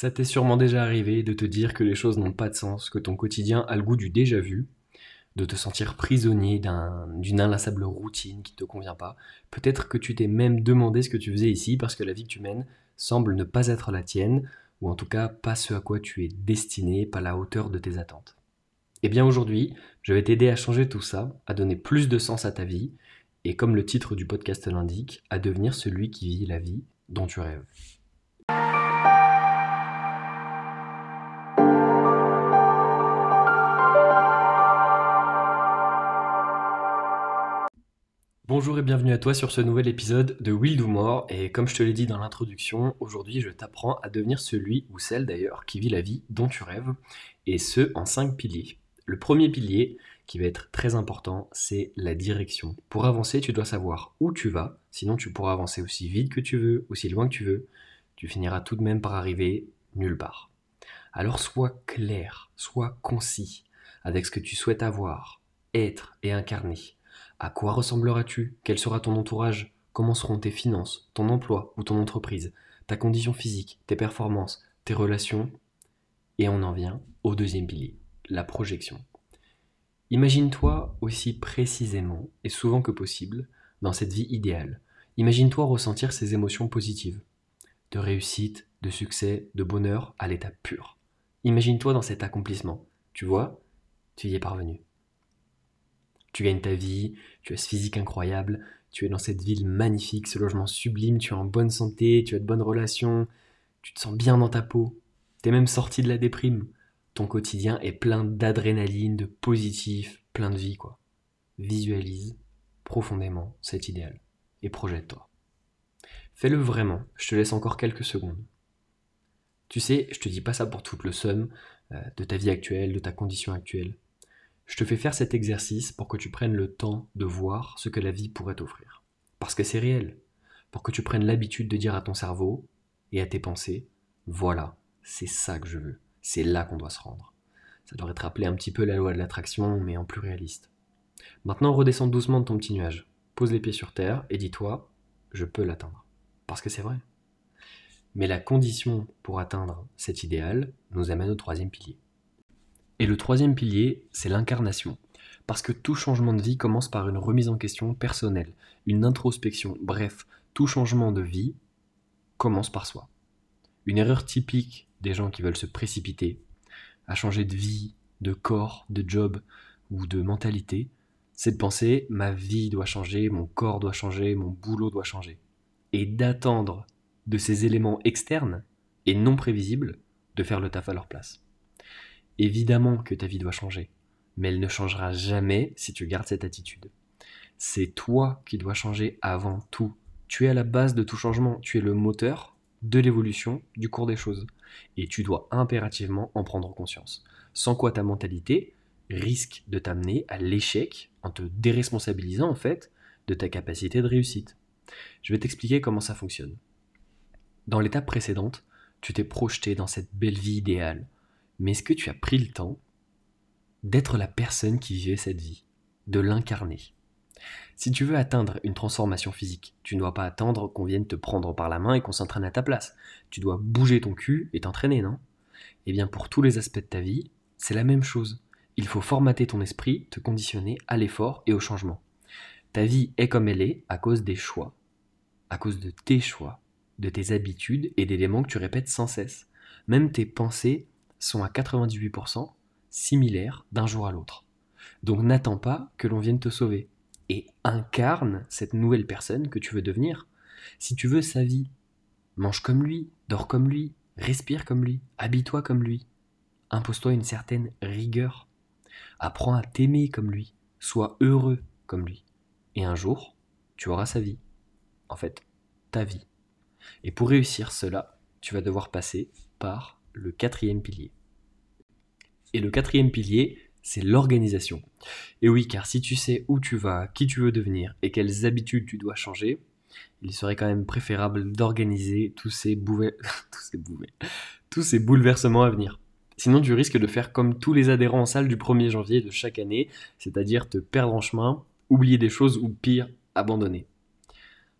Ça t'est sûrement déjà arrivé de te dire que les choses n'ont pas de sens, que ton quotidien a le goût du déjà vu, de te sentir prisonnier d'une inlassable routine qui ne te convient pas. Peut-être que tu t'es même demandé ce que tu faisais ici parce que la vie que tu mènes semble ne pas être la tienne, ou en tout cas pas ce à quoi tu es destiné, pas la hauteur de tes attentes. Eh bien aujourd'hui, je vais t'aider à changer tout ça, à donner plus de sens à ta vie, et comme le titre du podcast l'indique, à devenir celui qui vit la vie dont tu rêves. Bonjour et bienvenue à toi sur ce nouvel épisode de Will Do More. Et comme je te l'ai dit dans l'introduction, aujourd'hui je t'apprends à devenir celui ou celle d'ailleurs qui vit la vie dont tu rêves, et ce en cinq piliers. Le premier pilier, qui va être très important, c'est la direction. Pour avancer, tu dois savoir où tu vas, sinon tu pourras avancer aussi vite que tu veux, aussi loin que tu veux. Tu finiras tout de même par arriver nulle part. Alors sois clair, sois concis avec ce que tu souhaites avoir, être et incarner. À quoi ressembleras-tu? Quel sera ton entourage? Comment seront tes finances, ton emploi ou ton entreprise, ta condition physique, tes performances, tes relations? Et on en vient au deuxième pilier, la projection. Imagine-toi aussi précisément et souvent que possible dans cette vie idéale. Imagine-toi ressentir ces émotions positives, de réussite, de succès, de bonheur à l'état pur. Imagine-toi dans cet accomplissement. Tu vois, tu y es parvenu. Tu gagnes ta vie, tu as ce physique incroyable, tu es dans cette ville magnifique, ce logement sublime, tu es en bonne santé, tu as de bonnes relations, tu te sens bien dans ta peau, tu es même sorti de la déprime. Ton quotidien est plein d'adrénaline, de positif, plein de vie quoi. Visualise profondément cet idéal et projette-toi. Fais-le vraiment, je te laisse encore quelques secondes. Tu sais, je te dis pas ça pour toute le somme euh, de ta vie actuelle, de ta condition actuelle. Je te fais faire cet exercice pour que tu prennes le temps de voir ce que la vie pourrait t'offrir. Parce que c'est réel. Pour que tu prennes l'habitude de dire à ton cerveau et à tes pensées, voilà, c'est ça que je veux. C'est là qu'on doit se rendre. Ça devrait te rappeler un petit peu la loi de l'attraction, mais en plus réaliste. Maintenant, redescends doucement de ton petit nuage. Pose les pieds sur terre et dis-toi, je peux l'atteindre. Parce que c'est vrai. Mais la condition pour atteindre cet idéal nous amène au troisième pilier. Et le troisième pilier, c'est l'incarnation. Parce que tout changement de vie commence par une remise en question personnelle, une introspection, bref, tout changement de vie commence par soi. Une erreur typique des gens qui veulent se précipiter à changer de vie, de corps, de job ou de mentalité, c'est de penser ma vie doit changer, mon corps doit changer, mon boulot doit changer. Et d'attendre de ces éléments externes et non prévisibles de faire le taf à leur place. Évidemment que ta vie doit changer, mais elle ne changera jamais si tu gardes cette attitude. C'est toi qui dois changer avant tout. Tu es à la base de tout changement, tu es le moteur de l'évolution du cours des choses. Et tu dois impérativement en prendre conscience. Sans quoi ta mentalité risque de t'amener à l'échec en te déresponsabilisant en fait de ta capacité de réussite. Je vais t'expliquer comment ça fonctionne. Dans l'étape précédente, tu t'es projeté dans cette belle vie idéale, mais est-ce que tu as pris le temps d'être la personne qui vivait cette vie, de l'incarner? Si tu veux atteindre une transformation physique, tu ne dois pas attendre qu'on vienne te prendre par la main et qu'on s'entraîne à ta place. Tu dois bouger ton cul et t'entraîner, non? Eh bien pour tous les aspects de ta vie, c'est la même chose. Il faut formater ton esprit, te conditionner à l'effort et au changement. Ta vie est comme elle est à cause des choix, à cause de tes choix, de tes habitudes et d'éléments que tu répètes sans cesse. Même tes pensées sont à 98% similaires d'un jour à l'autre. Donc n'attends pas que l'on vienne te sauver. Et incarne cette nouvelle personne que tu veux devenir. Si tu veux sa vie, mange comme lui, dors comme lui, respire comme lui, habille-toi comme lui. Impose-toi une certaine rigueur. Apprends à t'aimer comme lui. Sois heureux comme lui. Et un jour, tu auras sa vie. En fait, ta vie. Et pour réussir cela, tu vas devoir passer par le quatrième pilier. Et le quatrième pilier, c'est l'organisation. Et oui, car si tu sais où tu vas, qui tu veux devenir et quelles habitudes tu dois changer, il serait quand même préférable d'organiser tous ces, tous, ces tous ces bouleversements à venir. Sinon, tu risques de faire comme tous les adhérents en salle du 1er janvier de chaque année, c'est-à-dire te perdre en chemin, oublier des choses ou pire, abandonner.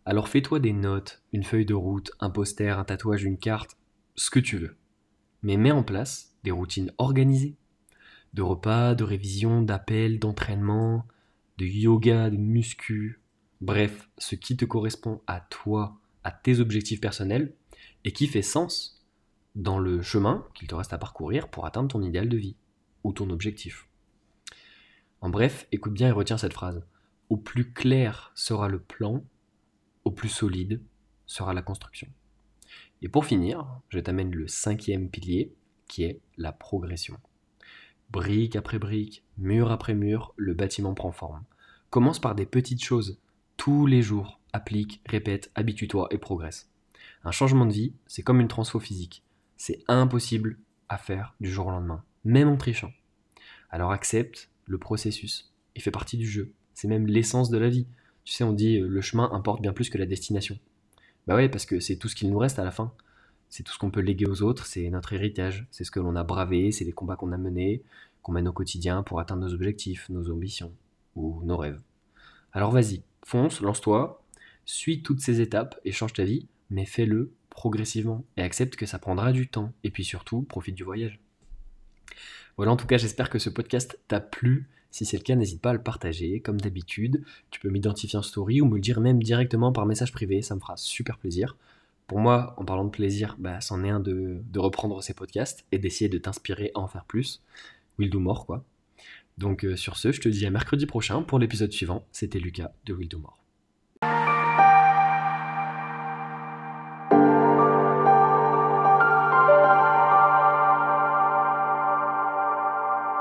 Alors fais-toi des notes, une feuille de route, un poster, un tatouage, une carte, ce que tu veux. Mais mets en place des routines organisées. De repas, de révision, d'appels, d'entraînement, de yoga, de muscu, bref, ce qui te correspond à toi, à tes objectifs personnels, et qui fait sens dans le chemin qu'il te reste à parcourir pour atteindre ton idéal de vie ou ton objectif. En bref, écoute bien et retiens cette phrase. Au plus clair sera le plan, au plus solide sera la construction. Et pour finir, je t'amène le cinquième pilier, qui est la progression. Brique après brique, mur après mur, le bâtiment prend forme. Commence par des petites choses. Tous les jours, applique, répète, habitue-toi et progresse. Un changement de vie, c'est comme une transfo physique. C'est impossible à faire du jour au lendemain, même en trichant. Alors accepte le processus. Il fait partie du jeu. C'est même l'essence de la vie. Tu sais, on dit euh, le chemin importe bien plus que la destination. Bah ouais, parce que c'est tout ce qu'il nous reste à la fin. C'est tout ce qu'on peut léguer aux autres, c'est notre héritage, c'est ce que l'on a bravé, c'est les combats qu'on a menés, qu'on mène au quotidien pour atteindre nos objectifs, nos ambitions ou nos rêves. Alors vas-y, fonce, lance-toi, suis toutes ces étapes et change ta vie, mais fais-le progressivement et accepte que ça prendra du temps. Et puis surtout, profite du voyage. Voilà, en tout cas, j'espère que ce podcast t'a plu. Si c'est le cas, n'hésite pas à le partager. Comme d'habitude, tu peux m'identifier en story ou me le dire même directement par message privé, ça me fera super plaisir. Pour moi, en parlant de plaisir, bah, c'en est un de, reprendre ces podcasts et d'essayer de t'inspirer à en faire plus. Will Do More, quoi. Donc euh, sur ce, je te dis à mercredi prochain pour l'épisode suivant. C'était Lucas de Will Do More.